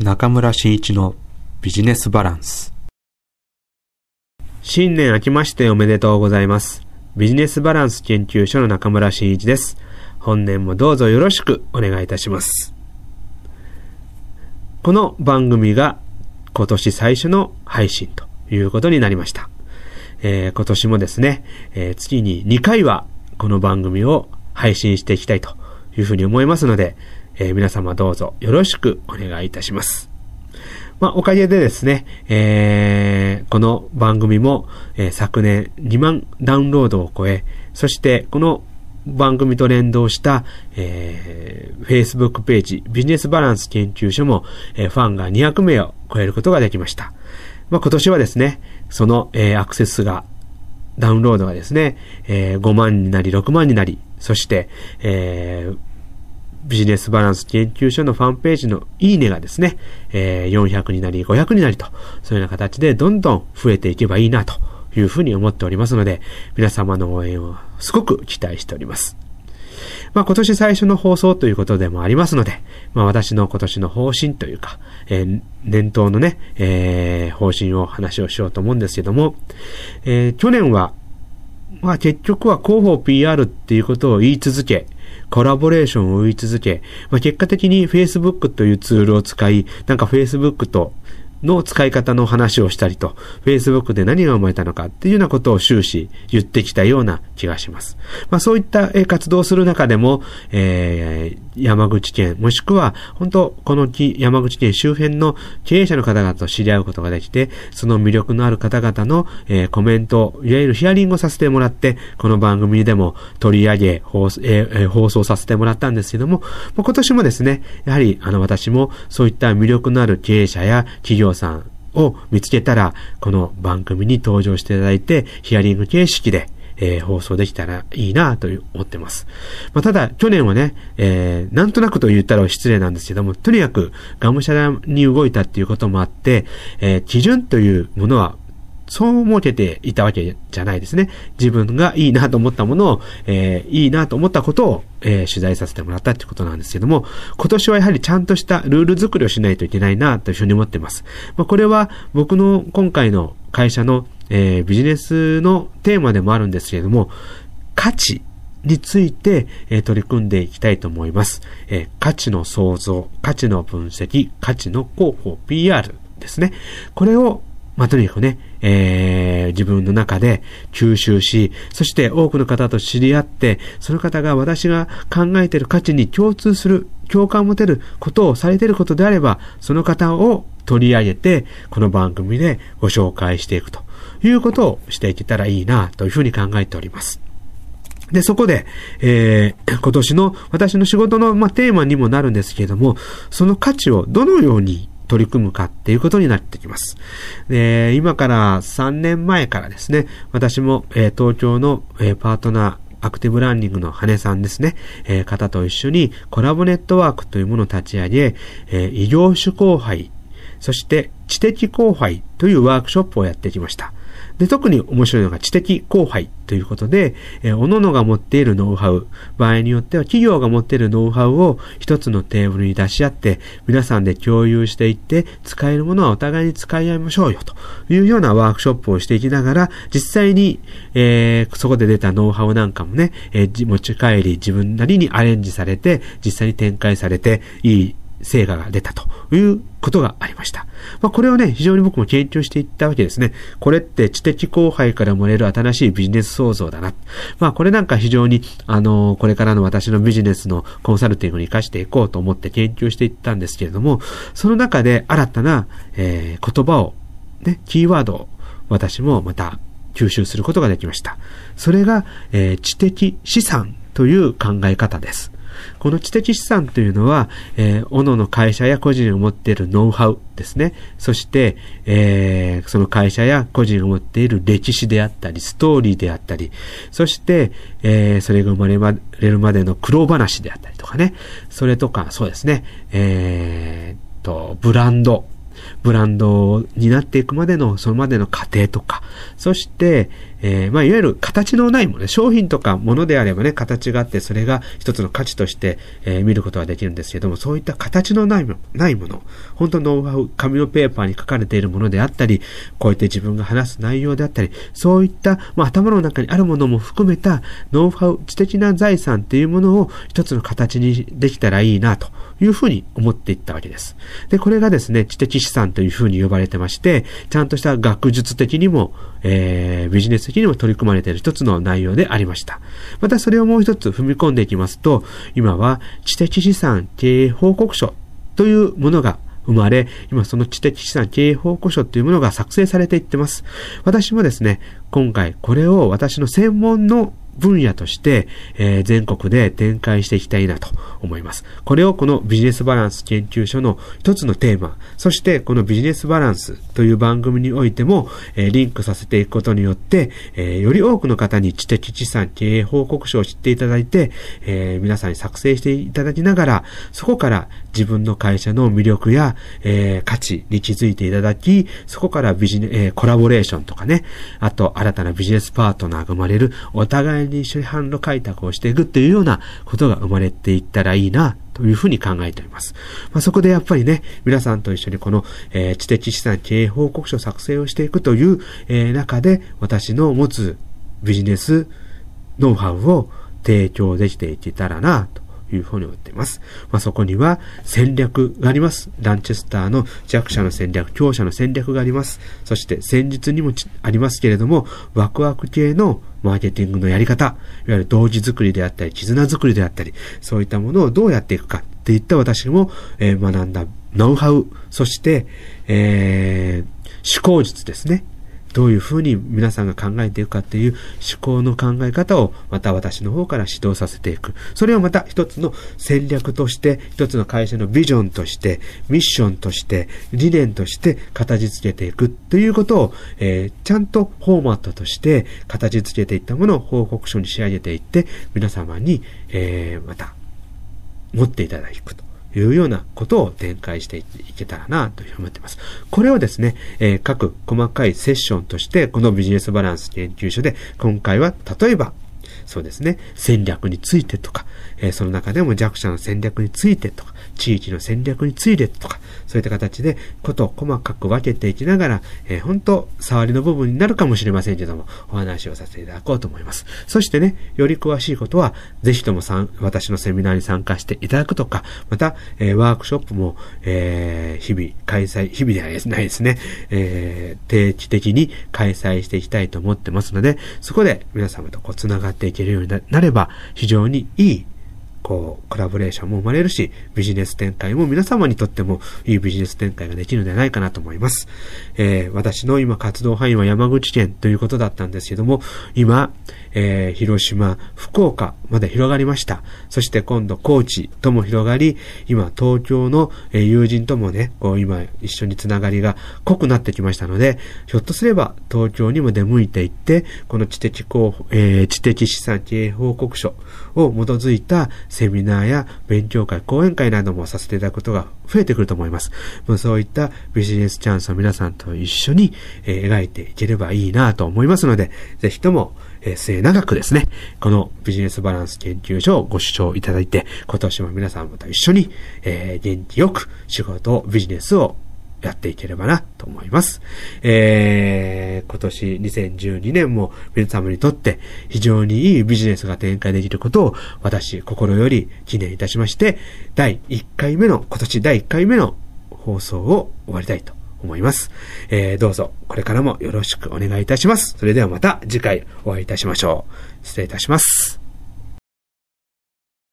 中村真一のビジネスバランス。新年明けましておめでとうございます。ビジネスバランス研究所の中村真一です。本年もどうぞよろしくお願いいたします。この番組が今年最初の配信ということになりました。えー、今年もですね、えー、月に2回はこの番組を配信していきたいというふうに思いますので、えー、皆様どうぞよろしくお願いいたします。まあ、おかげでですね、えー、この番組も、えー、昨年2万ダウンロードを超え、そしてこの番組と連動した、えー、Facebook ページ、ビジネスバランス研究所も、えー、ファンが200名を超えることができました。まあ、今年はですね、その、えー、アクセスが、ダウンロードがですね、えー、5万になり、6万になり、そして、えー、ビジネスバランス研究所のファンページのいいねがですね、えー、400になり、500になりと、そういうような形でどんどん増えていけばいいなというふうに思っておりますので、皆様の応援をすごく期待しております。まあ今年最初の放送ということでもありますので、まあ私の今年の方針というか、えー、念頭のね、えー、方針を話をしようと思うんですけども、えー、去年は、まあ結局は広報 PR っていうことを言い続け、コラボレーションを追い続け、まあ、結果的に Facebook というツールを使い、なんか Facebook との使い方の話をしたりと、Facebook で何が生まれたのかっていうようなことを終始言ってきたような気がします。まあそういった活動をする中でも、えー、山口県、もしくは本当この山口県周辺の経営者の方々と知り合うことができて、その魅力のある方々の、えー、コメント、いわゆるヒアリングをさせてもらって、この番組でも取り上げ放送,、えー、放送させてもらったんですけども、今年もですね、やはりあの私もそういった魅力のある経営者や企業さんを見つけたら、この番組に登場していただいて、ヒアリング形式で、えー、放送できたらいいなと思ってます。まあ、ただ、去年はね、えー、なんとなくと言ったら失礼なんですけども、とにかくがむしゃらに動いたっていうこともあって、えー、基準というものはそう設けていたわけじゃないですね。自分がいいなと思ったものを、えー、いいなと思ったことを、えー、取材させてもらったってことなんですけども、今年はやはりちゃんとしたルール作りをしないといけないなというふうに思ってます。まあ、これは僕の今回の会社の、えー、ビジネスのテーマでもあるんですけれども、価値について、えー、取り組んでいきたいと思います、えー、価値の創造、価値の分析、価値の広報、PR ですね。これをまあ、とにかくね、えー、自分の中で吸収し、そして多くの方と知り合って、その方が私が考えている価値に共通する、共感を持てることをされていることであれば、その方を取り上げて、この番組でご紹介していくということをしていけたらいいな、というふうに考えております。で、そこで、えー、今年の私の仕事の、まあ、テーマにもなるんですけれども、その価値をどのように取り組むかっていうことになってきます。で、今から3年前からですね、私も、え、東京の、え、パートナー、アクティブランニングの羽根さんですね、えー、方と一緒にコラボネットワークというものを立ち上げ、えー、異業種交配、そして知的交配というワークショップをやってきました。で、特に面白いのが知的後輩ということで、えー、各々が持っているノウハウ、場合によっては企業が持っているノウハウを一つのテーブルに出し合って、皆さんで共有していって、使えるものはお互いに使い合いましょうよ、というようなワークショップをしていきながら、実際に、えー、そこで出たノウハウなんかもね、えー、持ち帰り自分なりにアレンジされて、実際に展開されて、いい成果が出たということがありました。まあ、これをね、非常に僕も研究していったわけですね。これって知的後輩から生まれる新しいビジネス創造だな。まあ、これなんか非常に、あの、これからの私のビジネスのコンサルティングに活かしていこうと思って研究していったんですけれども、その中で新たな、えー、言葉を、ね、キーワードを私もまた吸収することができました。それが、えー、知的資産という考え方です。この知的資産というのは、えー、の会社や個人が持っているノウハウですね。そして、えー、その会社や個人が持っている歴史であったり、ストーリーであったり、そして、えー、それが生まれるまでの苦労話であったりとかね。それとか、そうですね。えー、と、ブランド。ブランドになっていくまでの、そのまでの過程とか、そして、えー、まあ、いわゆる形のないもの、商品とかものであればね、形があって、それが一つの価値として、えー、見ることができるんですけども、そういった形のないもの、ないもの、本当ノウハウ、紙のペーパーに書かれているものであったり、こうやって自分が話す内容であったり、そういった、まあ、頭の中にあるものも含めたノウハウ、知的な財産っていうものを一つの形にできたらいいなというふうに思っていったわけです。で、これがですね、知的資産というふうに呼ばれてまして、ちゃんとした学術的にも、えー、ビジネス的にも取り組まれている一つの内容でありました。またそれをもう一つ踏み込んでいきますと、今は知的資産経営報告書というものが生まれ、今その知的資産経営報告書というものが作成されていってます。私もですね、今回これを私の専門の分野として、えー、全国で展開していきたいなと思います。これをこのビジネスバランス研究所の一つのテーマ、そしてこのビジネスバランスという番組においても、えー、リンクさせていくことによって、えー、より多くの方に知的資産経営報告書を知っていただいて、え皆さんに作成していただきながら、そこから自分の会社の魅力や、え価値に気づいていただき、そこからビジネ、えコラボレーションとかね、あと新たなビジネスパートナーが生まれる、お互いに一緒に販路開拓をしていくっていうようなことが生まれていったらいいな、というふうに考えております。まあ、そこでやっぱりね、皆さんと一緒にこの、えー、知的資産経営報告書作成をしていくという、えー、中で、私の持つビジネスノウハウを提供できていけたらな、というふうに思っています。まあ、そこには戦略があります。ランチェスターの弱者の戦略、強者の戦略があります。そして戦術にもありますけれども、ワクワク系のマーケティングのやり方、いわゆる同時作りであったり、絆作りであったり、そういったものをどうやっていくかっていった私も、えー、学んだノウハウ、そして、えー、思考術ですね。どういうふうに皆さんが考えていくかっていう思考の考え方をまた私の方から指導させていく。それをまた一つの戦略として、一つの会社のビジョンとして、ミッションとして、理念として形付けていくということを、えー、ちゃんとフォーマットとして形付けていったものを報告書に仕上げていって、皆様に、えー、また持っていただくと。いうようなことを展開していけたらなというふうに思っています。これをですね、えー、各細かいセッションとして、このビジネスバランス研究所で、今回は例えば、そうですね、戦略についてとか、えー、その中でも弱者の戦略についてとか、地域の戦略についてとか、そういった形でことを細かく分けていきながら、えー、本当触りの部分になるかもしれませんけども、お話をさせていただこうと思います。そしてね、より詳しいことは、ぜひともさん、私のセミナーに参加していただくとか、また、えー、ワークショップも、えー、日々開催、日々ではないですね、えー、定期的に開催していきたいと思ってますので、そこで皆様とこう繋がっていきけるようになれば、非常にいいこう、コラボレーションも生まれるし、ビジネス展開も皆様にとってもいいビジネス展開ができるのではないかなと思います。えー、私の今活動範囲は山口県ということだったんですけども、今、えー、広島、福岡まで広がりました。そして今度高知とも広がり、今東京の、えー、友人ともね、こう今一緒につながりが濃くなってきましたので、ひょっとすれば東京にも出向いていって、この知的候補、えー、知的資産経営報告書を基づいたセミナーや勉強会、講演会などもさせていただくことが増えてくると思います。まあ、そういったビジネスチャンスを皆さんと一緒に、えー、描いていければいいなと思いますので、ぜひとも、えー、末長くですね、このビジネスバランス研究所をご視聴いただいて、今年も皆さんと一緒に、えー、元気よく仕事、ビジネスをやっていければなと思います。えー、今年2012年も皆様にとって非常にいいビジネスが展開できることを私心より記念いたしまして、第1回目の、今年第1回目の放送を終わりたいと思います。えー、どうぞこれからもよろしくお願いいたします。それではまた次回お会いいたしましょう。失礼いたします。